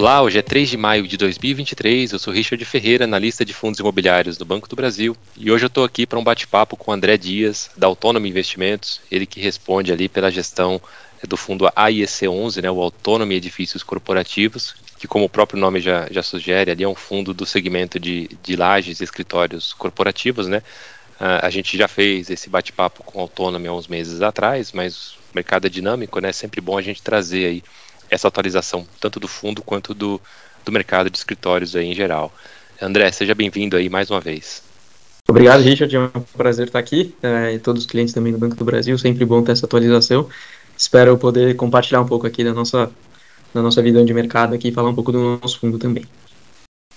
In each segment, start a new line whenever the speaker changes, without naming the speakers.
Olá, hoje é 3 de maio de 2023. Eu sou Richard Ferreira, analista de fundos imobiliários do Banco do Brasil, e hoje eu estou aqui para um bate-papo com o André Dias, da Autônomo Investimentos, ele que responde ali pela gestão do fundo AIEC 11, né, o Autônomo Edifícios Corporativos, que como o próprio nome já, já sugere, ali é um fundo do segmento de, de lajes e escritórios corporativos, né? Uh, a gente já fez esse bate-papo com o Autônomo há uns meses atrás, mas o mercado é dinâmico, né? É sempre bom a gente trazer aí essa atualização, tanto do fundo quanto do, do mercado de escritórios aí em geral. André, seja bem-vindo aí mais uma vez.
Obrigado, Richard. É um prazer estar aqui. É, e todos os clientes também do Banco do Brasil, sempre bom ter essa atualização. Espero poder compartilhar um pouco aqui da nossa, da nossa visão de mercado aqui e falar um pouco do nosso fundo também.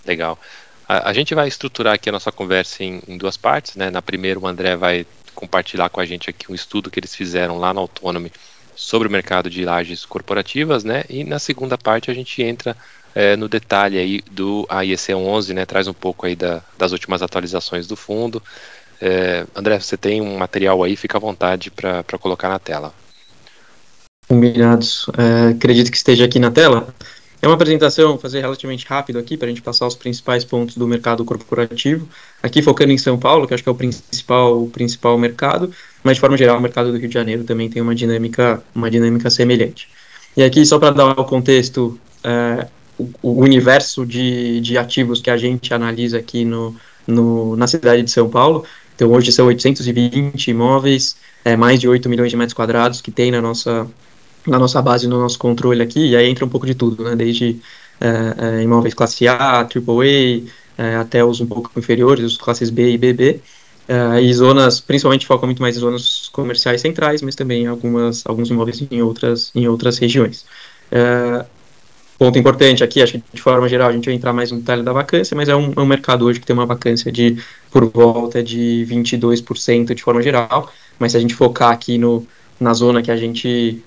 Legal. A, a gente vai estruturar aqui a nossa conversa em, em, duas partes. Né? Na primeira, o André vai compartilhar com a gente aqui um estudo que eles fizeram lá na Autonomy sobre o mercado de lajes corporativas, né? E na segunda parte a gente entra é, no detalhe aí do AIEC 11, né? Traz um pouco aí da, das últimas atualizações do fundo. É, André, você tem um material aí, fica à vontade para colocar na tela.
Combinados. É, acredito que esteja aqui na tela. É uma apresentação, vou fazer relativamente rápido aqui, para a gente passar os principais pontos do mercado corporativo. Aqui focando em São Paulo, que acho que é o principal, o principal mercado, mas de forma geral o mercado do Rio de Janeiro também tem uma dinâmica, uma dinâmica semelhante. E aqui, só para dar o contexto, é, o, o, universo de, de ativos que a gente analisa aqui no, no, na cidade de São Paulo, então hoje são 820 imóveis, é, mais de 8 milhões de metros quadrados que tem na nossa, na nossa base, no nosso controle aqui, e aí entra um pouco de tudo, né? Desde é, é, imóveis classe A, AAA, é, até os um pouco inferiores, os classes B e BB, é, e zonas, principalmente foca muito mais em zonas comerciais centrais, mas também algumas, alguns imóveis em outras, em outras regiões. É, ponto importante aqui, acho que de forma geral a gente vai entrar mais no detalhe da vacância, mas é um, é um mercado hoje que tem uma vacância de por volta de 22% de forma geral, mas se a gente focar aqui no, na zona que a gente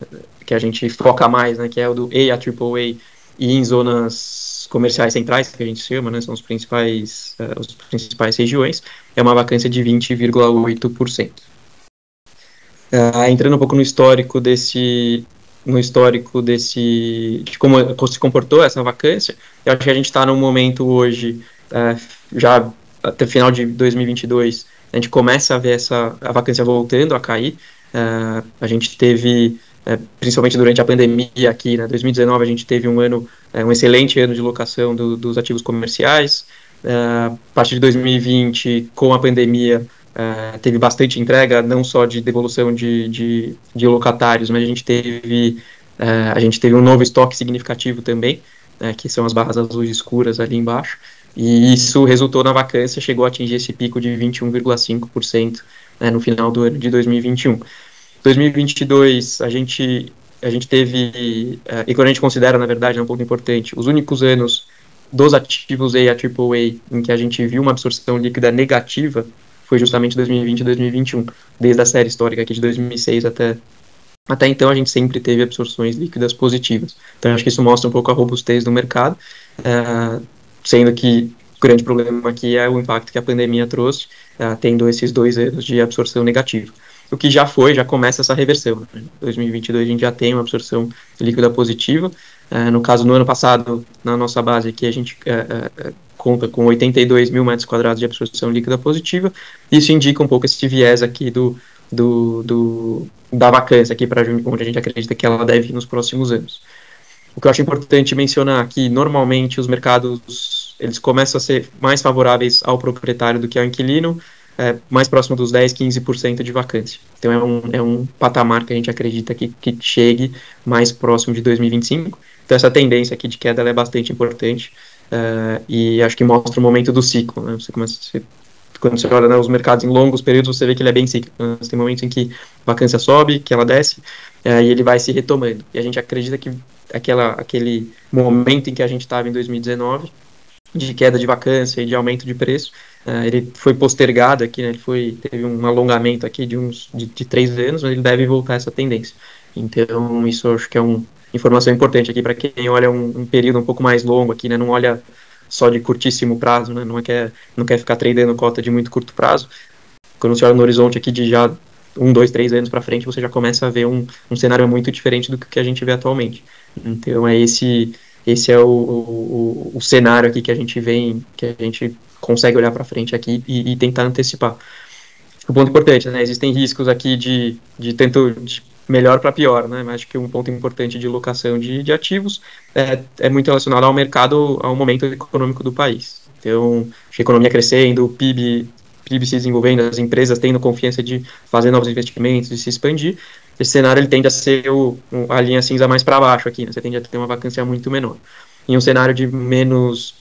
que a gente foca mais, né, que é o do A a AAA e em zonas comerciais centrais, que a gente chama, né, são os principais, uh, os principais regiões, é uma vacância de 20,8%. Uh, eh, entrando um pouco no histórico desse no histórico desse de como se comportou essa vacância, eu acho que a gente está num momento hoje uh, já até final de 2022 a gente começa a ver essa a vacância voltando a cair. a gente teve é, principalmente durante a pandemia aqui, né, 2019 a gente teve um ano, é, um excelente ano de locação do, dos ativos comerciais, é, a partir de 2020, com a pandemia, é, teve bastante entrega, não só de devolução de, de, de locatários, mas a gente teve, é, a gente teve um novo estoque significativo também, é, que são as barras azuis escuras ali embaixo, e isso resultou na vacância, chegou a atingir esse pico de 21,5% né, no final do ano de 2021. 2022 a gente a gente teve uh, e quando a gente considera na verdade é um ponto importante os únicos anos dos ativos A a AAA em que a gente viu uma absorção líquida negativa foi justamente 2020 e 2021 desde a série histórica aqui de 2006 até até então a gente sempre teve absorções líquidas positivas. Então acho que isso mostra um pouco a robustez do mercado uh, sendo que o grande problema aqui é o impacto que a pandemia trouxe uh, tendo esses dois anos de absorção negativa o que já foi, já começa essa reversão. Em né? 2022 a gente já tem uma absorção líquida positiva. Uh, no caso, no ano passado, na nossa base aqui, a gente uh, uh, conta com 82 mil metros quadrados de absorção líquida positiva. Isso indica um pouco esse viés aqui do, do, do da vacância aqui para onde a gente acredita que ela deve ir nos próximos anos. O que eu acho importante mencionar aqui, normalmente os mercados eles começam a ser mais favoráveis ao proprietário do que ao inquilino, é, mais próximo dos 10, 15% de vacância. Então é um, é um patamar que a gente acredita que, que chegue mais próximo de 2025. Então essa tendência aqui de queda é bastante importante uh, e acho que mostra o momento do ciclo. Né? Você começa, você, quando você olha né, os mercados em longos períodos, você vê que ele é bem cíclico. Né? Tem momentos em que a vacância sobe, que ela desce uh, e ele vai se retomando. E a gente acredita que aquela, aquele momento em que a gente estava em 2019 de queda de vacância e de aumento de preço, uh, ele foi postergado aqui, né, ele foi, teve um alongamento aqui de uns de, de três anos, mas ele deve voltar essa tendência. Então, isso acho que é uma informação importante aqui para quem olha um, um, período um pouco mais longo aqui, né, não olha só de curtíssimo prazo, né, não, quer, não quer ficar tradando cota de muito curto prazo. Quando você olha no horizonte aqui de já um, dois, três anos para frente, você já começa a ver um, um cenário muito diferente do que a gente vê atualmente. Então, é esse esse é o, o, o, cenário aqui que a gente vem, que a gente consegue olhar para frente aqui e, e, tentar antecipar. O ponto importante, né? Existem riscos aqui de, de tanto de melhor para pior, né? Mas acho que um ponto importante de locação de, de ativos é, é muito relacionado ao mercado, ao momento econômico do país. Então, a economia crescendo, o PIB, PIB se desenvolvendo, as empresas tendo confiança de fazer novos investimentos, de se expandir, esse cenário ele tende a ser o, a linha cinza mais para baixo aqui, né? Você tende a ter uma vacância muito menor. Em um cenário de menos,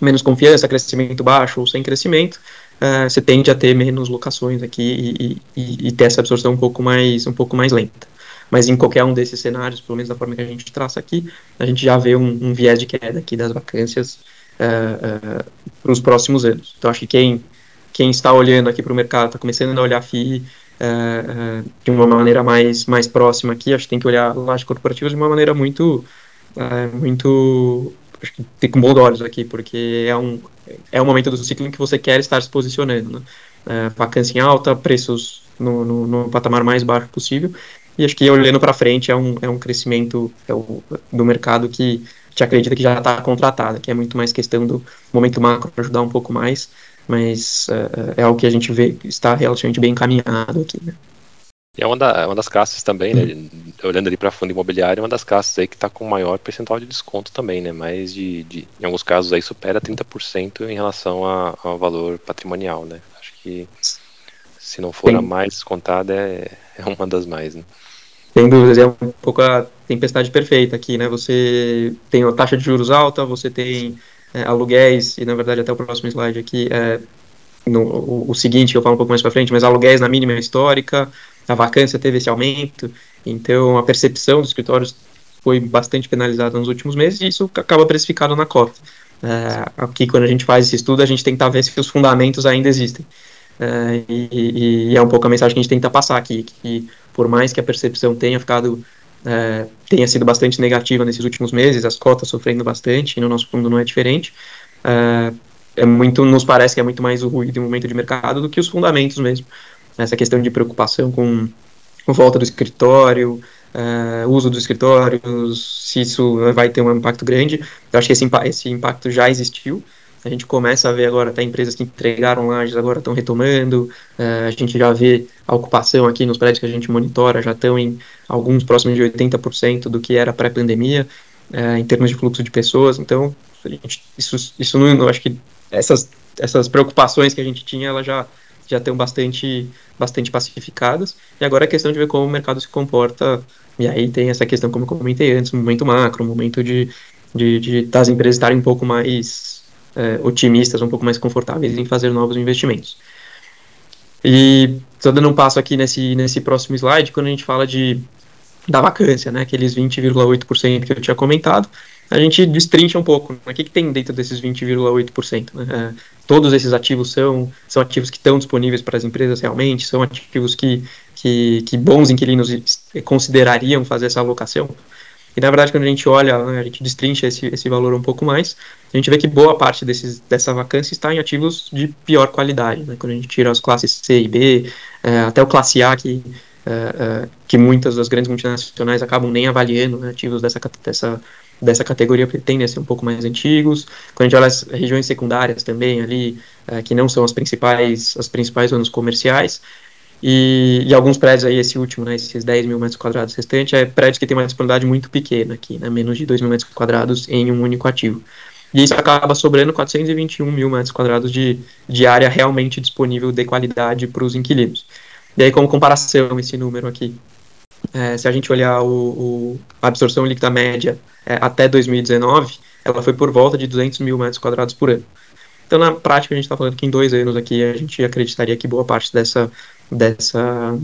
menos confiança, crescimento baixo ou sem crescimento, uh, você tende a ter menos locações aqui e, e, e, ter essa absorção um pouco mais, um pouco mais lenta. Mas em qualquer um desses cenários, pelo menos da forma que a gente traça aqui, a gente já vê um, um viés de queda aqui das vacâncias uh, uh, para os próximos anos. Então acho que quem, quem está olhando aqui para o mercado, está começando a olhar FII, uh, de uma maneira mais, mais próxima aqui, acho que tem que olhar lajes corporativas de uma maneira muito, muito acho que tem com bons olhos aqui, porque é um, é um momento do ciclo em que você quer estar se posicionando. Né? É, vacância em alta, preços no, no, no, patamar mais baixo possível. E acho que olhando para frente é um, é um crescimento é o, do mercado que te acredita que já está contratado, que é muito mais questão do momento macro ajudar um pouco mais, mas uh, é algo que a gente vê que está relativamente bem encaminhado aqui. Né?
E é uma, da, é uma das classes também, né? Hum. Olhando ali para fundo imobiliário, é uma das classes aí que está com maior percentual de desconto também, né? Mais de, de em alguns casos aí supera 30% em relação a, ao valor patrimonial, né? Acho que se não for Sim. a mais descontada é, é uma das mais, né?
Sem dúvidas, é um pouco a tempestade perfeita aqui, né? Você tem a taxa de juros alta, você tem é, aluguéis, e na verdade até o próximo slide aqui, é, no, o, o, seguinte, eu falo um pouco mais para frente, mas aluguéis na mínima histórica, a vacância teve esse aumento, então a percepção dos escritórios foi bastante penalizada nos últimos meses e isso acaba precificado na cota. É, aqui, quando a gente faz esse estudo, a gente tenta ver se os fundamentos ainda existem. É, e, e, é um pouco a mensagem que a gente tenta passar aqui, que por mais que a percepção tenha ficado, é, tenha sido bastante negativa nesses últimos meses, as cotas sofrendo bastante, e no nosso fundo não é diferente, é, é muito, nos parece que é muito mais o ruído e o momento de mercado do que os fundamentos mesmo essa questão de preocupação com, com volta do escritório, uh, uso dos escritórios, se isso vai ter um impacto grande. Eu acho que esse, esse impacto já existiu. A gente começa a ver agora até empresas que entregaram lajes agora estão retomando. Uh, a gente já vê a ocupação aqui nos prédios que a gente monitora já estão em alguns próximos de 80% do que era pré-pandemia uh, em termos de fluxo de pessoas. Então, gente, isso, isso não, eu acho que essas, essas preocupações que a gente tinha, ela já já estão bastante, bastante pacificadas. E agora é questão de ver como o mercado se comporta. E aí tem essa questão, como eu comentei antes, momento macro, momento de, de, de das empresas estarem um pouco mais é, otimistas, um pouco mais confortáveis em fazer novos investimentos. E só dando um passo aqui nesse, nesse próximo slide, quando a gente fala de da vacância, né, aqueles 20,8% que eu tinha comentado, a gente destrincha um pouco. Né? O que, que tem dentro desses 20,8%? Né? É, todos esses ativos são, são ativos que estão disponíveis para as empresas realmente, são ativos que, que, que bons inquilinos considerariam fazer essa alocação. E na verdade, quando a gente olha, né, a gente destrincha esse, esse valor um pouco mais, a gente vê que boa parte desses, dessa vacância está em ativos de pior qualidade. Né? Quando a gente tira as classes C e B, é, até o classe A, que, é, é, que muitas das grandes multinacionais acabam nem avaliando né, ativos dessa, dessa, dessa categoria tendem a ser um pouco mais antigos. Quando a gente olha as regiões secundárias também ali, é, que não são as principais, as principais zonas comerciais, e, e, alguns prédios aí, esse último, né, esses 10 mil metros quadrados restantes, é prédios que tem uma disponibilidade muito pequena aqui, né, menos de 2 mil metros quadrados em um único ativo. E isso acaba sobrando 421 mil metros quadrados de, de área realmente disponível de qualidade para os inquilinos. E aí, como comparação, esse número aqui, é, se a gente olhar o, o a absorção líquida média é, até 2019, ela foi por volta de 200 mil metros quadrados por ano. Então, na prática, a gente está falando que em dois anos aqui a gente acreditaria que boa parte dessa, dessa,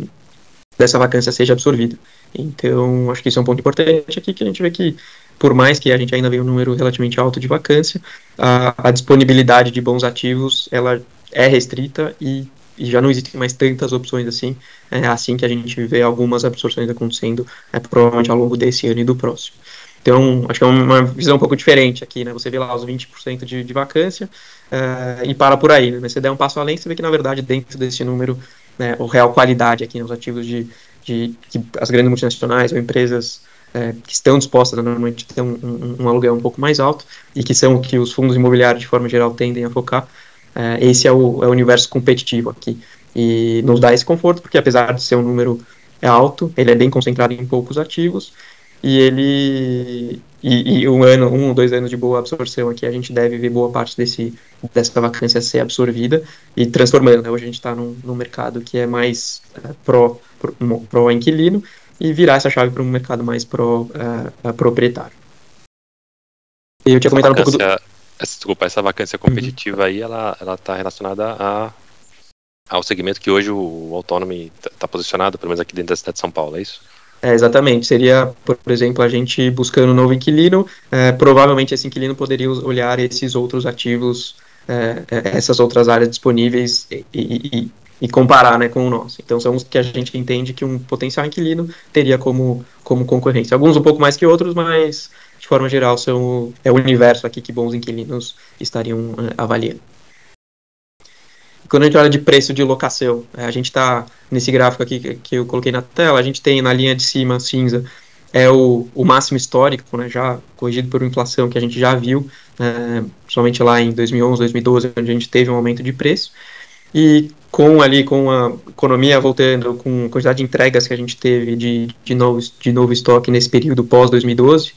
dessa vacância seja absorvida. Então, acho que isso é um ponto importante aqui, que a gente vê que, por mais que a gente ainda veja um número relativamente alto de vacância, a, a disponibilidade de bons ativos, ela é restrita e e já não existem mais tantas opções assim. É assim que a gente vê algumas absorções acontecendo, é, provavelmente ao longo desse ano e do próximo. Então, acho que é uma visão um pouco diferente aqui, né? Você vê lá os 20% de, de vacância uh, e para por aí, né? Mas você der um passo além, você vê que, na verdade, dentro desse número, né, o real qualidade aqui nos ativos de, de que as grandes multinacionais ou empresas é, que estão dispostas normalmente a ter um, um, um, aluguel um pouco mais alto e que são que os fundos imobiliários de forma geral tendem a focar. É, esse é o, é o universo competitivo aqui e nos dá esse conforto porque apesar de ser um número alto, ele é bem concentrado em poucos ativos e ele e, e, um ano, um ou dois anos de boa absorção aqui, a gente deve ver boa parte desse, dessa vacância ser absorvida e transformando. Né? Hoje a gente está num, num, mercado que é mais uh, pró, pró, pró inquilino e virar essa chave para um mercado mais pró uh, proprietário.
Eu tinha comentado um pouco do... Desculpa, essa vacância competitiva uhum. aí, ela está relacionada a, ao segmento que hoje o, o autônomo está tá posicionado, pelo menos aqui dentro da cidade de São Paulo, é isso?
É, exatamente. Seria, por exemplo, a gente buscando um novo inquilino. É, provavelmente esse inquilino poderia olhar esses outros ativos, é, é essas outras áreas disponíveis e, e, e, comparar né, com o nosso. Então, são os que a gente entende que um potencial inquilino teria como, como concorrência. Alguns um pouco mais que outros, mas de forma geral são é o universo aqui que bons inquilinos estariam é, avaliando quando a gente olha de preço de locação, é, a gente está nesse gráfico aqui que, eu coloquei na tela, a gente tem na linha de cima cinza é o, o máximo histórico, né, já corrigido por inflação que a gente já viu, é, lá em 2011, 2012, onde a gente teve um aumento de preço, e com ali com a economia voltando, com a quantidade de entregas que a gente teve de, de, novo, de novo estoque nesse período pós 2012,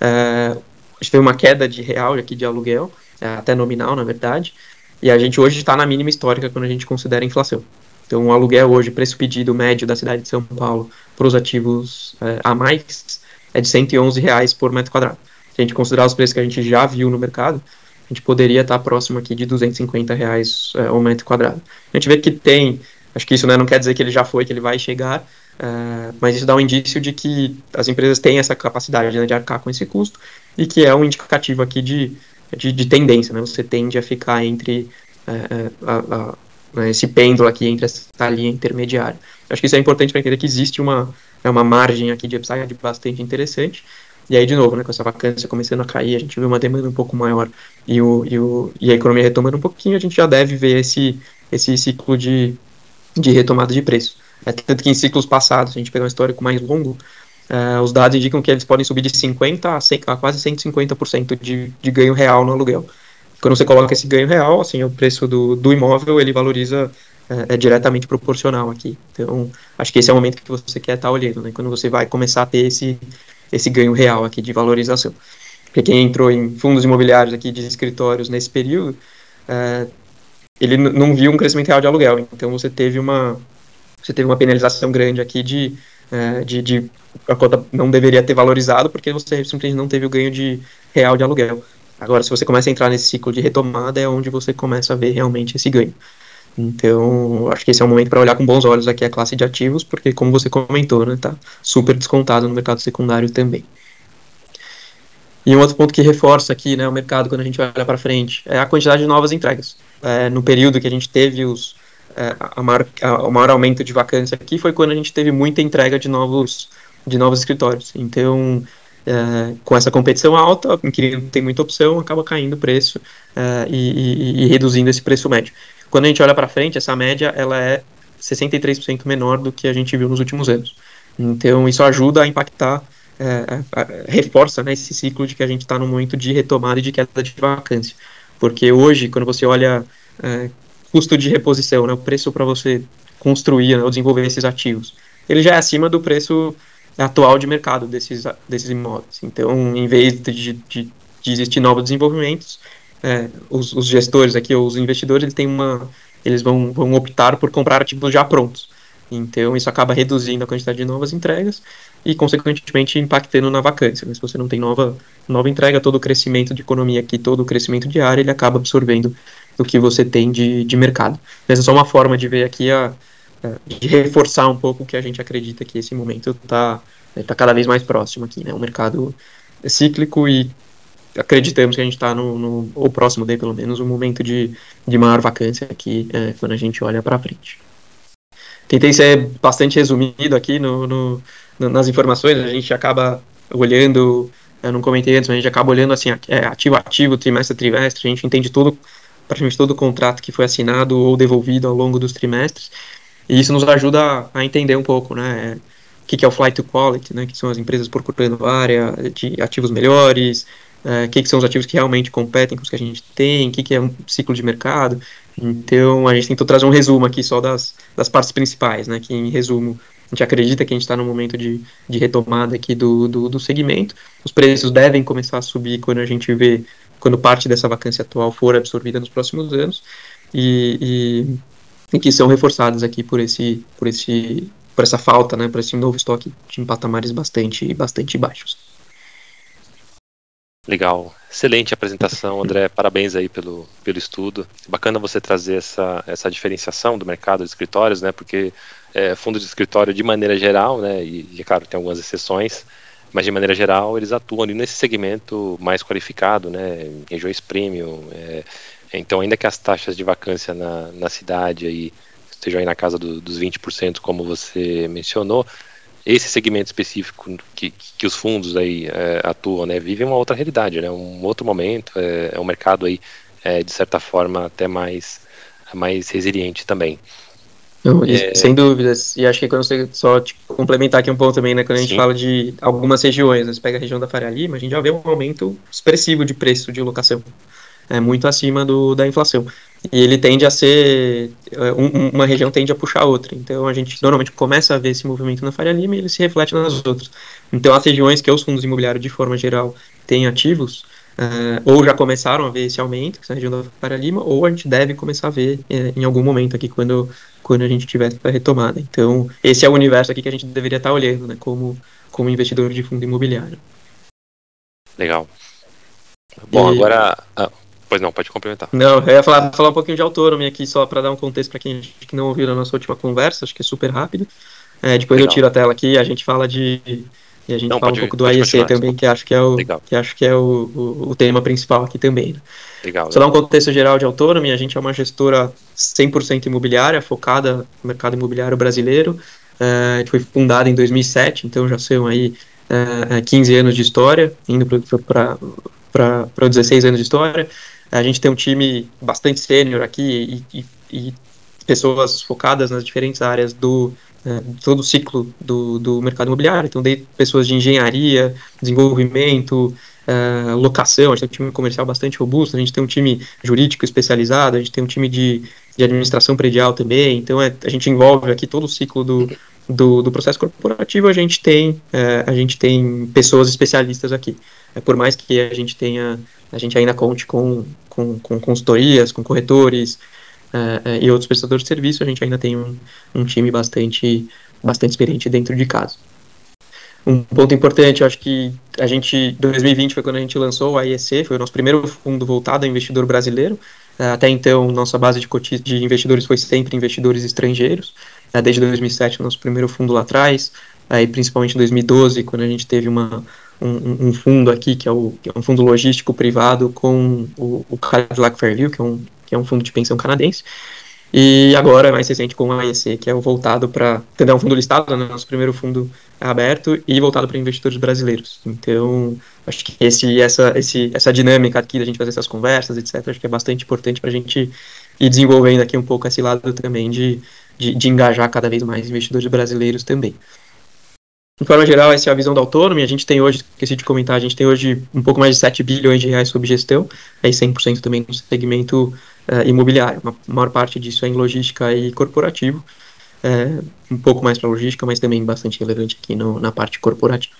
é, a gente teve uma queda de real aqui de aluguel, é, até nominal na verdade, e a gente hoje está na mínima histórica quando a gente considera a inflação. Então, o aluguel hoje, preço pedido médio da cidade de São Paulo para os ativos é, a mais é de 111 reais por metro quadrado. Se a gente considerar os preços que a gente já viu no mercado, a gente poderia estar tá próximo aqui de 250 reais é, ao metro quadrado. A gente vê que tem, acho que isso né, não quer dizer que ele já foi, que ele vai chegar, é, mas isso dá um indício de que as empresas têm essa capacidade né, de arcar com esse custo e que é um indicativo aqui de de, de tendência, né? Você tende a ficar entre é, é a, a, né, esse pêndulo aqui entre essa linha intermediária. Acho que isso é importante para entender que existe uma, é uma margem aqui de upside bastante interessante. E aí, de novo, né, com essa vacância começando a cair, a gente vê uma demanda um pouco maior e, o, e, o, e a economia retomando um pouquinho, a gente já deve ver esse, esse ciclo de, de retomada de preço. É, tanto que em ciclos passados, se a gente pegar um histórico mais longo, Uh, os dados indicam que eles podem subir de 50% a, 100, a quase 150% de, de ganho real no aluguel. Quando você coloca esse ganho real, assim, o preço do, do imóvel, ele valoriza, é, é, diretamente proporcional aqui. Então, acho que esse é o momento que você quer estar olhando, né, quando você vai começar a ter esse, esse ganho real aqui de valorização. Porque quem entrou em fundos imobiliários aqui de escritórios nesse período, é, ele não viu um crescimento real de aluguel, então você teve uma, você teve uma penalização grande aqui de é, de, de, a cota não deveria ter valorizado porque você simplesmente não teve o ganho de real de aluguel. Agora, se você começa a entrar nesse ciclo de retomada, é onde você começa a ver realmente esse ganho. Então, acho que esse é o momento para olhar com bons olhos aqui a classe de ativos, porque como você comentou, né, tá super descontado no mercado secundário também. E um outro ponto que reforça aqui, né, o mercado quando a gente olha para frente, é a quantidade de novas entregas. É, no período que a gente teve os é, a maior, a, o maior aumento de vacância aqui foi quando a gente teve muita entrega de novos, de novos escritórios. Então, é, com essa competição alta, o inquilino tem muita opção, acaba caindo o preço é, e, e, e, reduzindo esse preço médio. Quando a gente olha para frente, essa média ela é 63% menor do que a gente viu nos últimos anos. Então, isso ajuda a impactar, é, reforça né, esse ciclo de que a gente está num momento de retomada e de queda de vacância. Porque hoje, quando você olha é, custo de reposição, né, o preço para você construir né, ou desenvolver esses ativos, ele já é acima do preço atual de mercado desses, desses imóveis. Então, em vez de, de, de existir novos desenvolvimentos, é, os, os, gestores aqui, os investidores, eles, têm uma, eles vão, vão optar por comprar ativos já prontos. Então, isso acaba reduzindo a quantidade de novas entregas e, consequentemente, impactando na vacância. Mas se você não tem nova, nova entrega, todo o crescimento de economia aqui, todo o crescimento de área, ele acaba absorvendo do que você tem de, de mercado. Mas é só uma forma de ver aqui, a, de reforçar um pouco o que a gente acredita que esse momento está tá cada vez mais próximo aqui, né? O mercado é cíclico e acreditamos que a gente está no, no, ou próximo dele, pelo menos, um momento de, de maior vacância aqui, é, quando a gente olha para frente. Tentei ser bastante resumido aqui no, no, nas informações, a gente acaba olhando, eu não comentei antes, mas a gente acaba olhando assim, é, ativo ativo, trimestre trimestre, a gente entende tudo praticamente todo o contrato que foi assinado ou devolvido ao longo dos trimestres. E isso nos ajuda a entender um pouco, né? O que, que é o flight to quality, né, que são as empresas procurando área de ativos melhores, o que, que são os ativos que realmente competem com os que a gente tem, o que, que é um ciclo de mercado. Então, a gente tentou trazer um resumo aqui só das, das partes principais, né, que em resumo a gente acredita que a gente está no momento de, de retomada aqui do, do, do, segmento. Os preços devem começar a subir quando a gente vê, quando parte dessa vacância atual for absorvida nos próximos anos, e, e, e que são reforçados aqui por esse, por esse, por essa falta, né, por esse novo estoque de patamares bastante, bastante baixos.
Legal, excelente apresentação, André. Parabéns aí pelo, pelo estudo. Bacana você trazer essa, essa diferenciação do mercado de escritórios, né? Porque é, fundo de escritório, de maneira geral, né? E, e, claro, tem algumas exceções, mas de maneira geral eles atuam ali nesse segmento mais qualificado, né? Regiões premium. É, então, ainda que as taxas de vacância na, na cidade aí estejam aí na casa do, dos 20%, como você mencionou, esse segmento específico que, que os fundos aí é, atuam, né, vive uma outra realidade, né, um outro momento, é, é um mercado aí, é, de certa forma, até mais, mais resiliente também.
Não, é... Sem dúvidas, e acho que quando você só te complementar aqui um pouco também, né, quando a gente Sim. fala de algumas regiões, você pega a região da Faria Lima, a gente já vê um aumento expressivo de preço de locação é muito acima do, da inflação. E ele tende a ser, é, um, uma região tende a puxar a outra. Então a gente normalmente começa a ver esse movimento na Faria Lima e ele se reflete nas outras. Então as regiões que os fundos imobiliários de forma geral têm ativos, Uh, ou já começaram a ver esse aumento, que é a região da Faria Lima, ou a gente deve começar a ver é, em algum momento aqui quando, quando a gente tiver a retomada. Então, esse é o universo aqui que a gente deveria estar olhando, né, como, como investidor de fundo imobiliário.
Legal. Bom, e... agora. Ah, Pois não, pode complementar.
Não, eu ia falar, falar um pouquinho de autônomo aqui, só para dar um contexto para quem que não ouviu a nossa última conversa, acho que é super rápido. É, depois Legal. eu tiro a tela aqui e a gente fala de. E a gente não, fala pode, um pouco do AEC também, que acho que é o, que acho que é o, o, o tema principal aqui também. Né? Legal, Só dar um contexto geral de autônomo, a gente é uma gestora 100% imobiliária, focada no mercado imobiliário brasileiro. É, a gente foi fundada em 2007, então já são aí é, 15 anos de história, indo para 16 anos de história. A gente tem um time bastante sênior aqui e, e, e, pessoas focadas nas diferentes áreas do é, todo o ciclo do, do mercado imobiliário. Então, de pessoas de engenharia, desenvolvimento, é, locação. A gente tem um time comercial bastante robusto. A gente tem um time jurídico especializado. A gente tem um time de, de administração predial também. Então, é, a gente envolve aqui todo o ciclo do, do, do processo corporativo. A gente tem é, a gente tem pessoas especialistas aqui. É, por mais que a gente tenha a gente ainda conte com, com, com consultorias, com corretores uh, e outros prestadores de serviço, a gente ainda tem um, um time bastante, bastante experiente dentro de casa. Um ponto importante, eu acho que a gente, 2020 foi quando a gente lançou o AIEC, foi o nosso primeiro fundo voltado ao investidor brasileiro. Uh, até então, nossa base de, de investidores foi sempre investidores estrangeiros. desde 2007, o nosso primeiro fundo lá atrás, aí principalmente em 2012, quando a gente teve uma, um, um, fundo aqui, que é, o, que é um fundo logístico privado com o, o Cadillac Fairview, que é, um, é um fundo de pensão canadense. E agora, mais recente, com o AEC, que é voltado para. É um fundo listado, né, nosso primeiro fundo aberto e voltado para investidores brasileiros. Então, acho que esse, essa, esse, essa dinâmica aqui da gente fazer essas conversas, etc., acho que é bastante importante para a gente ir desenvolvendo aqui um pouco esse lado também de, de, de engajar cada vez mais investidores brasileiros também. De forma geral, essa é a visão da Autônomo. A gente tem hoje, esqueci de comentar, a gente tem hoje um pouco mais de 7 bilhões de reais sob gestão, aí 100% também no segmento uh, imobiliário. A maior parte disso é em logística e corporativo, uh, um pouco mais para logística, mas também bastante relevante aqui no, na parte corporativa.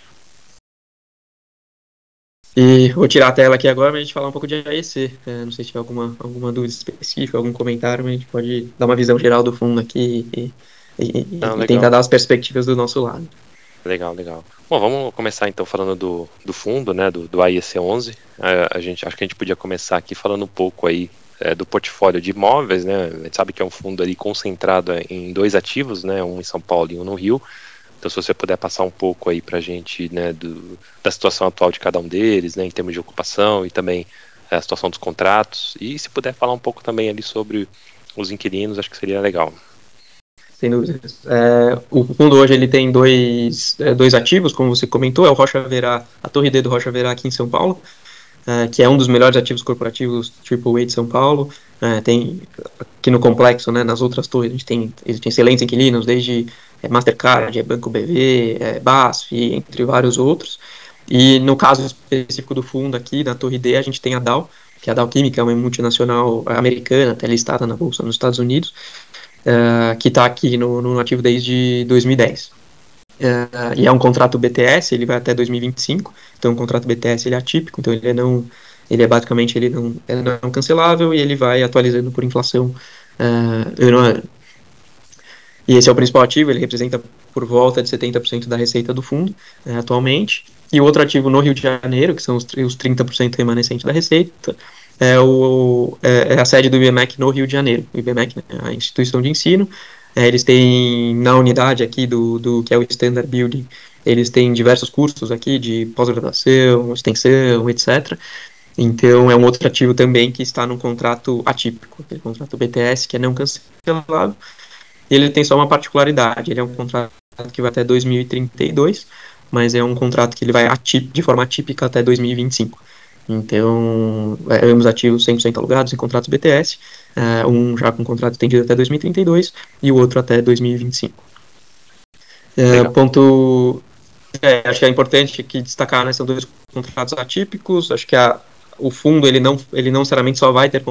E vou tirar a tela aqui agora para a gente falar um pouco de AEC. Uh, eh, não sei se tiver alguma, alguma dúvida específica, algum comentário, mas a gente pode dar uma visão geral do fundo aqui e, e, não, e tentar dar as perspectivas do nosso lado.
Legal, legal. Bom, vamos começar então falando do, do fundo, né, do, do AIEC 11. A, a, gente, acho que a gente podia começar aqui falando um pouco aí é, do portfólio de imóveis, né, a gente sabe que é um fundo ali concentrado em dois ativos, né, um em São Paulo e um no Rio. Então, se você puder passar um pouco aí para a gente, né, do, da situação atual de cada um deles, né, em termos de ocupação e também é, a situação dos contratos, e se puder falar um pouco também ali sobre os inquilinos, acho que seria legal.
Sem dúvidas. É, o fundo hoje ele tem dois, é, dois ativos, como você comentou, é o Rocha Verá, a Torre D do Rocha Verá aqui em São Paulo, é, que é um dos melhores ativos corporativos AAA de São Paulo. É, tem aqui no complexo, né, nas outras torres, a gente tem, tem excelentes inquilinos, desde é Mastercard, é Banco BV, é BASF, entre vários outros. E no caso específico do fundo aqui, da Torre D, a gente tem a Dow, que é a Dow Química, é uma multinacional americana, até listada na bolsa nos Estados Unidos, uh, que está aqui no, no ativo desde 2010. Uh, e é um contrato BTS, ele vai até 2025, então o contrato BTS ele é atípico, então ele é não, ele é basicamente ele não é não cancelável e ele vai atualizando por inflação ano a ano. E esse é o principal ativo, ele representa por volta de 70% da receita do fundo uh, atualmente. E o outro ativo no Rio de Janeiro, que são os, os 30% remanescentes da receita, é, o, é, é, a sede do IBMEC no Rio de Janeiro. O IBMEC, né, a instituição de ensino, é, eles têm na unidade aqui do, do que é o Standard Building, eles têm diversos cursos aqui de pós-graduação, extensão, etc. Então é um outro ativo também que está num contrato atípico, aquele contrato BTS que é não cancelável. Ele tem só uma particularidade, ele é um contrato que vai até 2032, mas é um contrato que ele vai de forma atípica até 2025. Então, é, ambos ativos 100% alugados em contratos BTS, é, um já com contrato estendido até 2032 e o outro até 2025. É, ponto. É, acho que é importante que destacar, né, são dois contratos atípicos. Acho que a, o fundo ele não, ele não necessariamente só vai ter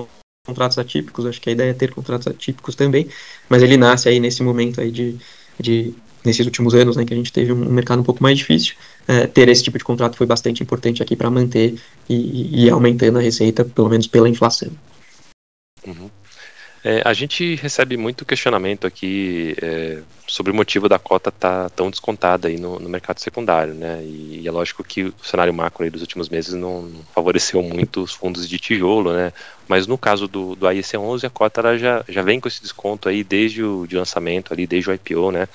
contratos atípicos. Acho que a ideia é ter contratos atípicos também, mas ele nasce aí nesse momento aí de, de nesses últimos anos, né, que a gente teve um mercado um pouco mais difícil, é, ter esse tipo de contrato foi bastante importante aqui para manter e, e aumentando a receita, pelo menos pela inflação.
Uhum. É, a gente recebe muito questionamento aqui é, sobre o motivo da cota estar tá tão descontada aí no, no, mercado secundário, né? E, e, é lógico que o cenário macro aí dos últimos meses não, favoreceu muito os fundos de tijolo, né? Mas no caso do, do AIC 11, a cota já, já vem com esse desconto aí desde o de lançamento ali, desde o IPO, né?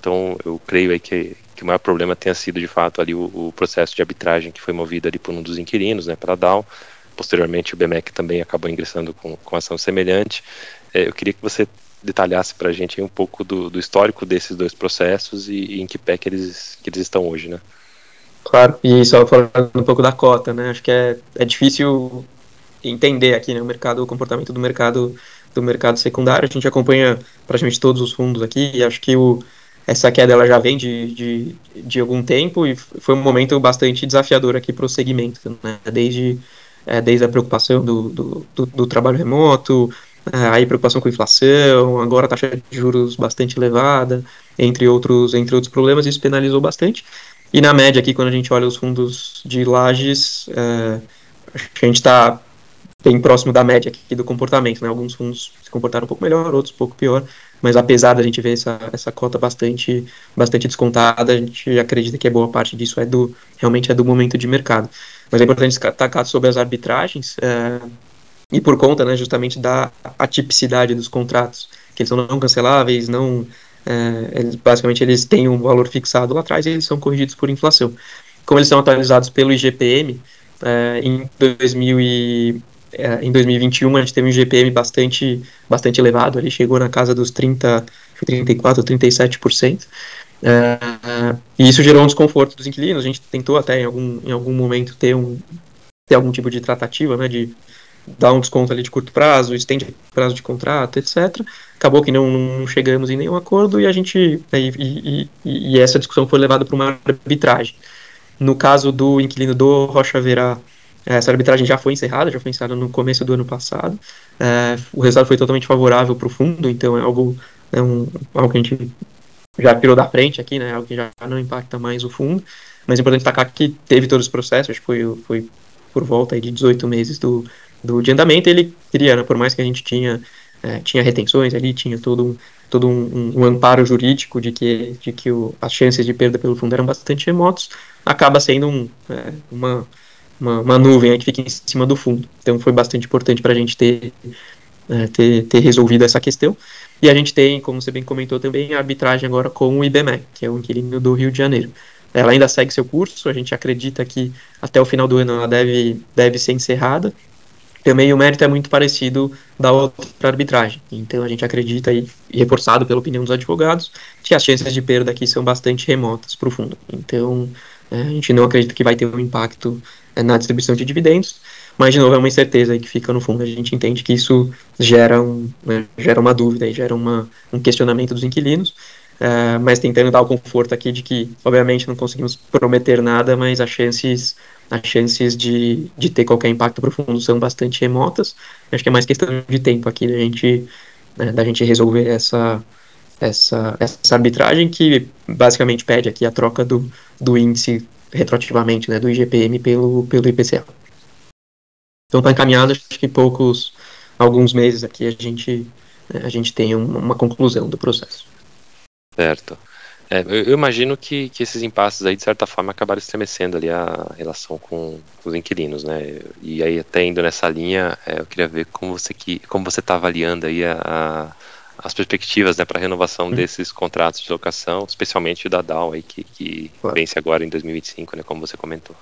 Então, eu creio aí que, que o maior problema tenha sido, de fato, ali o, o processo de arbitragem que foi movido ali por um dos inquilinos, né, pela DAO. Posteriormente, o BMEC também acabou ingressando com, com ação semelhante. É, eu queria que você detalhasse para a gente um pouco do, do, histórico desses dois processos e, e, em que pé que eles, que eles estão hoje, né?
Claro, e só falando um pouco da cota, né? Acho que é, é difícil entender aqui né, o mercado, o comportamento do mercado do mercado secundário. A gente acompanha praticamente todos os fundos aqui e acho que o, essa queda ela já vem de, de, de algum tempo e foi um momento bastante desafiador aqui para o segmento, né? desde, é, desde a preocupação do, do, do, do trabalho remoto, é, aí preocupação com inflação, agora taxa de juros bastante elevada, entre outros, entre outros problemas, isso penalizou bastante. E na média aqui, quando a gente olha os fundos de lajes, é, a gente está bem próximo da média aqui do comportamento, né? Alguns fundos se comportaram um pouco melhor, outros um pouco pior, mas apesar da gente ver essa, essa cota bastante, bastante descontada, a gente acredita que a boa parte disso é do, realmente é do momento de mercado. Mas é importante destacar sobre as arbitragens, é, e por conta, né, justamente da atipicidade dos contratos, que eles são não canceláveis, não, é, eles, basicamente eles têm um valor fixado lá atrás e eles são corrigidos por inflação. Como eles são atualizados pelo IGPM, é, em 2000 e, é, em 2021 a gente teve um GPM bastante, bastante elevado, ele chegou na casa dos 30, 34, 37%. É, e isso gerou um desconforto dos inquilinos. A gente tentou até em algum, em algum momento ter, um, ter algum tipo de tratativa, né, de dar um desconto ali de curto prazo, estende prazo de contrato, etc. Acabou que não, não chegamos em nenhum acordo e a gente e, e, e, e essa discussão foi levada para uma arbitragem. No caso do inquilino do Rocha Verá, essa arbitragem já foi encerrada, já foi encerrada no começo do ano passado. É, o resultado foi totalmente favorável para o fundo, então é algo, é um, algo que a gente já tirou da frente aqui, né? Algo que já não impacta mais o fundo. Mas é importante destacar que teve todo esse processo, acho que foi, foi por volta de 18 meses do, do de andamento. Ele queria, né, por mais que a gente tinha, é, tinha retenções ali, tinha todo um, todo um, um, um, amparo jurídico de que, de que o, as chances de perda pelo fundo eram bastante remotos, acaba sendo um, é, uma uma, uma nuvem que fica em cima do fundo. Então foi bastante importante para a gente ter, é, ter, ter resolvido essa questão. E a gente tem, como você bem comentou também, a arbitragem agora com o IBMEC, que é o inquilino do Rio de Janeiro. Ela ainda segue seu curso, a gente acredita que até o final do ano ela deve, deve ser encerrada. Também o mérito é muito parecido da outra arbitragem. Então a gente acredita, e, reforçado pela opinião dos advogados, que as chances de perda aqui são bastante remotas para o fundo. Então é, a gente não acredita que vai ter um impacto na distribuição de dividendos, mas de novo é uma incerteza que fica no fundo. A gente entende que isso gera, um, né, gera uma dúvida e gera uma, um questionamento dos inquilinos. é, mas tentando dar o conforto aqui de que, obviamente, não conseguimos prometer nada, mas as chances, as chances de, de ter qualquer impacto profundo são bastante remotas. Acho que é mais questão de tempo aqui da gente, né, da gente resolver essa, essa, essa arbitragem que basicamente pede aqui a troca do, do índice retroativamente, né, do IGPM pelo, pelo IPCA. Então está encaminhado, acho que poucos, alguns meses aqui a gente, a gente tem uma conclusão do processo.
Certo. É, eu, imagino que, que esses impasses aí, de certa forma, acabaram estremecendo ali a relação com, os inquilinos, né? E aí, até indo nessa linha, é, eu queria ver como você que como você está avaliando aí a, as perspectivas né, para a renovação hum. desses contratos de locação, especialmente o da DAO aí, que, que claro. vence agora em 2025, né? Como você comentou.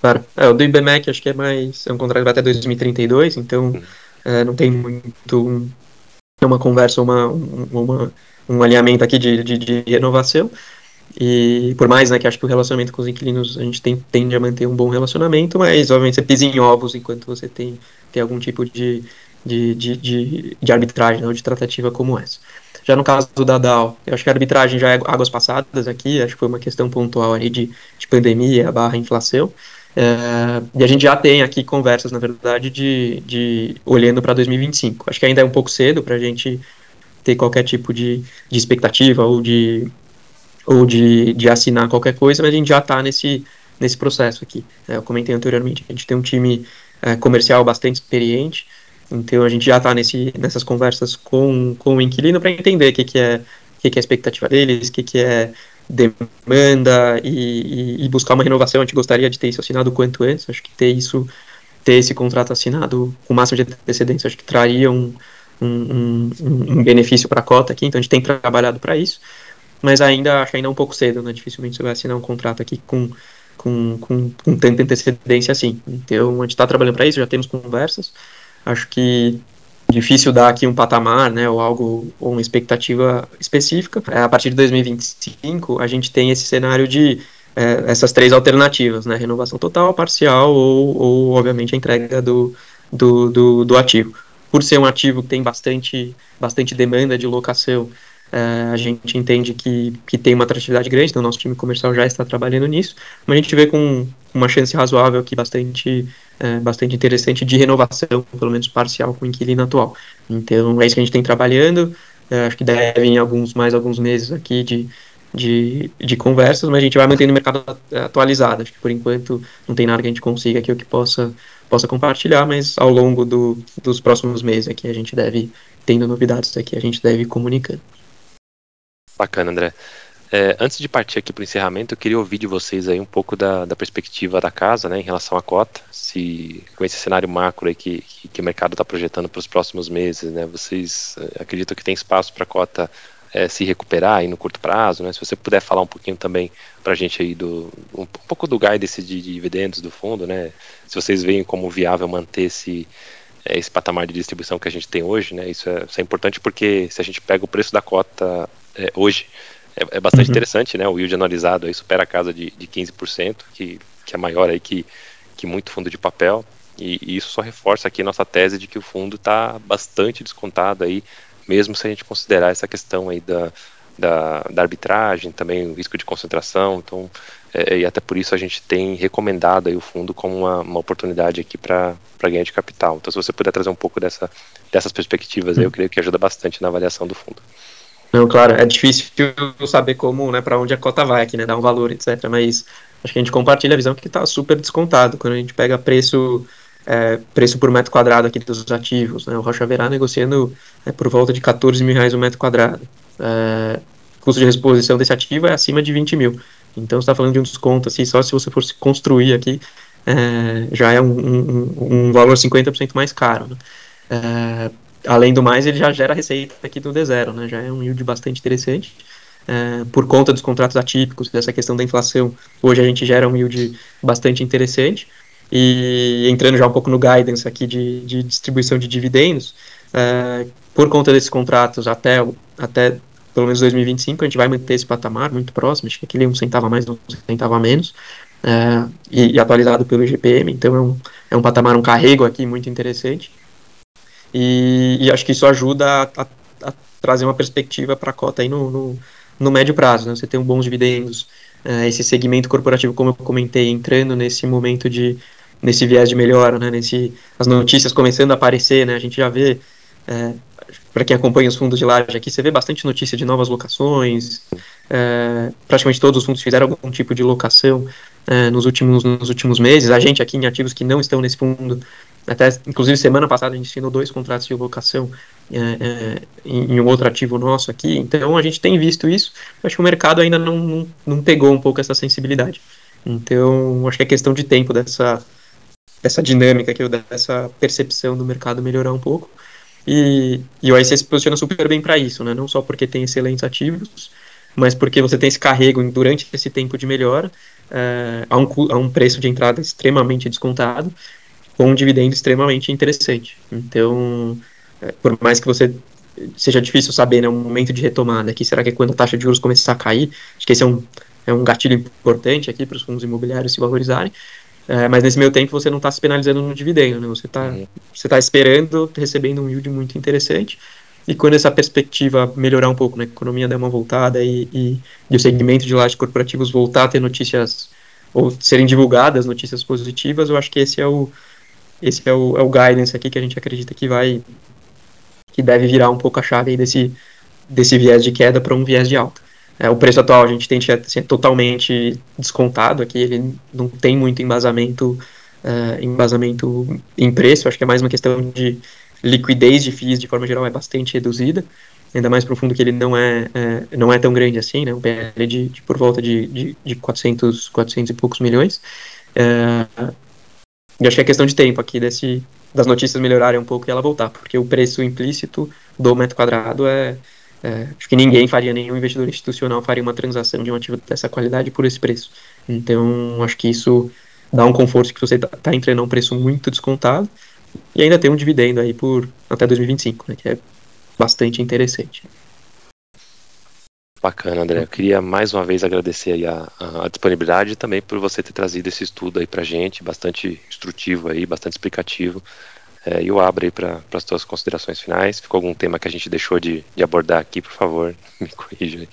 Claro. É, o do IBMEC acho que é mais. É um contrato até 2032, então hum. é, não tem muito. Um, uma conversa, uma, uma um alinhamento aqui de, de, de, renovação. E por mais né, que acho que o relacionamento com os inquilinos a gente tem, tende a manter um bom relacionamento, mas obviamente você pisa em ovos enquanto você tem, tem algum tipo de, de, de, de, de arbitragem ou de tratativa como essa. Já no caso do Dadal, eu acho que a arbitragem já é águas passadas aqui, acho que foi uma questão pontual ali de, de pandemia barra inflação. É, e a gente já tem aqui conversas, na verdade, de, de olhando para 2025. Acho que ainda é um pouco cedo para a gente ter qualquer tipo de, de expectativa ou de ou de, de assinar qualquer coisa, mas a gente já está nesse, nesse processo aqui. É, eu comentei anteriormente, a gente tem um time é, comercial bastante experiente, então a gente já está nessas conversas com, com o inquilino para entender o que, que, é, o que, que é a expectativa deles, o que, que é demanda e, e, e, buscar uma renovação. A gente gostaria de ter isso assinado o quanto antes, acho que ter isso, ter esse contrato assinado com o máximo de antecedência, acho que traria um, um, um, um benefício para a cota aqui, então a gente tem trabalhado para isso, mas ainda acho ainda um pouco cedo, né? Dificilmente você vai assinar um contrato aqui com, com, com, com tanta antecedência assim. Então a gente está trabalhando para isso, já temos conversas. Acho que difícil dar aqui um patamar, né, ou algo, ou uma expectativa específica. É, a partir de 2025, a gente tem esse cenário de é, essas três alternativas, né, renovação total, parcial ou, ou obviamente, a entrega do, do, do, do ativo por ser um ativo que tem bastante, bastante demanda de locação, uh, a gente entende que, que tem uma atratividade grande, então o nosso time comercial já está trabalhando nisso, mas a gente vê com uma chance razoável aqui bastante, uh, bastante interessante de renovação, pelo menos parcial, com o inquilino atual. Então é isso que a gente tem trabalhando, uh, acho que devem alguns, mais alguns meses aqui de, de, de conversas, mas a gente vai mantendo o mercado atualizado. Acho que por enquanto não tem nada que a gente consiga aqui que possa possa compartilhar, mas ao longo do, dos próximos meses aqui a gente deve, tendo novidades aqui, a gente deve comunicando.
Bacana, André. É, antes de partir aqui para o encerramento, eu queria ouvir de vocês aí um pouco da, da perspectiva da casa, né, em relação à cota, se com esse cenário macro aí que, que, que o mercado está projetando para os próximos meses, né, vocês é, acreditam que tem espaço para a cota é, se recuperar aí no curto prazo, né? Se você puder falar um pouquinho também para a gente aí do um, um, pouco do guidance de, de dividendos do fundo, né? Se vocês veem como viável manter esse é, esse patamar de distribuição que a gente tem hoje, né? Isso é, isso é importante porque se a gente pega o preço da cota é, hoje é, é bastante uhum. interessante, né? O yield anualizado aí supera a casa de, de 15%, que, que é maior aí que, que muito fundo de papel. E, e isso só reforça aqui nossa tese de que o fundo está bastante descontado aí mesmo se a gente considerar essa questão aí da, da, da arbitragem, também o risco de concentração, então, é, e até por isso a gente tem recomendado aí o fundo como uma, uma oportunidade aqui para ganhar de capital. Então, se você puder trazer um pouco dessa, dessas perspectivas aí, eu creio que ajuda bastante na avaliação do fundo.
Não, claro, é difícil saber como, né, para onde a cota vai aqui, né, dar um valor, etc. Mas acho que a gente compartilha a visão que está super descontado quando a gente pega preço é, preço por metro quadrado aqui dos ativos. Né? O Rocha Verá negociando é, por volta de 14 mil reais o um metro quadrado. É, custo de reposição desse ativo é acima de 20 mil. Então está falando de um desconto, assim, só se você fosse construir aqui, é, já é um, um, um valor 50% mais caro. Né? É, além do mais, ele já gera receita aqui do D0, né? já é um yield bastante interessante. É, por conta dos contratos atípicos, dessa questão da inflação, hoje a gente gera um yield bastante interessante. E entrando já um pouco no guidance aqui de, de distribuição de dividendos, é, por conta desses contratos até, até pelo menos 2025, a gente vai manter esse patamar muito próximo, acho que aquele um centavo a mais, um centavo a menos, é, e, e, atualizado pelo IGPM, então é um, é um patamar, um carrego aqui muito interessante. E, e acho que isso ajuda a, a, a trazer uma perspectiva para a cota aí no, no, no médio prazo, né? Você tem um bons dividendos, uh, esse segmento corporativo, como eu comentei, entrando nesse momento de nesse viés de melhora, né? Nesse as notícias começando a aparecer, né? A gente já vê uh, para quem acompanha os fundos de laje aqui, você vê bastante notícia de novas locações. É, praticamente todos os fundos fizeram algum tipo de locação é, nos, últimos, nos últimos meses. A gente aqui em ativos que não estão nesse fundo, até inclusive semana passada a gente assinou dois contratos de locação é, é em, em, um outro ativo nosso aqui. Então a gente tem visto isso. Acho que o mercado ainda não, não, não pegou um pouco essa sensibilidade. Então acho que é questão de tempo dessa, dessa dinâmica, aqui, dessa percepção do mercado melhorar um pouco. E, e o IC se posiciona super bem para isso, né? não só porque tem excelentes ativos, mas porque você tem esse carrego durante esse tempo de melhora é, a, um, a um preço de entrada extremamente descontado, com um dividendo extremamente interessante. Então, é, por mais que você seja difícil saber né, um momento de retomada aqui, será que é quando a taxa de juros começar a cair? Acho que esse é um, é um gatilho importante aqui para os fundos imobiliários se valorizarem. É, mas nesse meio tempo você não está se penalizando no dividendo, né? Você está você tá esperando, recebendo um yield muito interessante. E quando essa perspectiva melhorar um pouco, né, a economia der uma voltada e, e, e o segmento de lajes corporativos voltar a ter notícias ou serem divulgadas notícias positivas, eu acho que esse é o esse é o, é o guidance aqui que a gente acredita que vai que deve virar um pouco a chave desse desse viés de queda para um viés de alta. É, o preço atual a gente tem assim, totalmente descontado aqui, ele não tem muito embasamento, uh, embasamento em preço, acho que é mais uma questão de liquidez de FIIs de forma geral é bastante reduzida, ainda mais para um fundo que ele não é, é, não é tão grande assim, né, um PL de, de por volta de, de, de 400, 400 e poucos milhões. É, e acho que é questão de tempo aqui desse, das notícias melhorarem um pouco e ela voltar, porque o preço implícito do metro quadrado é é, acho que ninguém faria, nenhum investidor institucional faria uma transação de um ativo dessa qualidade por esse preço. Então, acho que isso dá um conforto que você está tá entrando a um preço muito descontado e ainda tem um dividendo aí por até 2025, né, que é bastante interessante.
Bacana, André. Eu queria mais uma vez agradecer aí a, a, disponibilidade e também por você ter trazido esse estudo aí pra gente, bastante instrutivo aí, bastante explicativo. É, eu abro aí para as tuas considerações finais. Ficou algum tema que a gente deixou de, de abordar aqui, por favor, me corrija aí.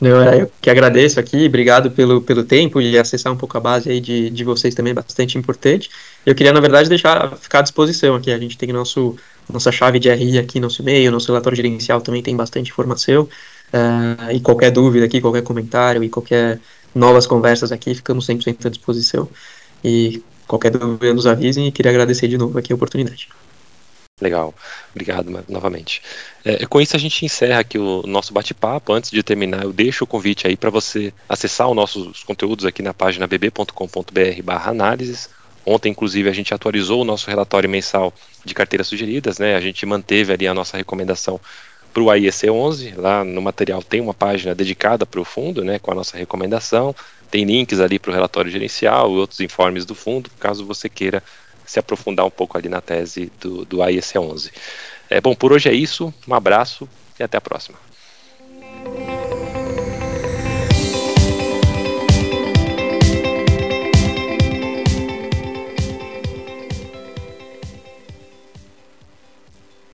Não, é, eu que agradeço aqui, obrigado pelo, pelo tempo e acessar um pouco a base aí de, de vocês também, bastante importante. Eu queria, na verdade, deixar ficar à disposição aqui. A gente tem nosso, nossa chave de RI aqui, nosso e-mail, nosso relatório gerencial também tem bastante informação. Uh, e qualquer dúvida aqui, qualquer comentário e qualquer novas conversas aqui, ficamos 100% à disposição. E qualquer dúvida nos avisem e queria agradecer de novo aqui a oportunidade.
Legal, obrigado novamente. É, com isso a gente encerra aqui o nosso bate-papo. Antes de terminar, eu deixo o convite aí para você acessar os nossos conteúdos aqui na página bb.com.br/análises. Ontem, inclusive, a gente atualizou o nosso relatório mensal de carteiras sugeridas, né? A gente manteve ali a nossa recomendação para o AIEC 11. Lá no material tem uma página dedicada para o fundo, né? Com a nossa recomendação. Tem links ali para o relatório gerencial e outros informes do fundo, caso você queira se aprofundar um pouco ali na tese do, do AIEC 11. É, bom, por hoje é isso, um abraço e até a próxima.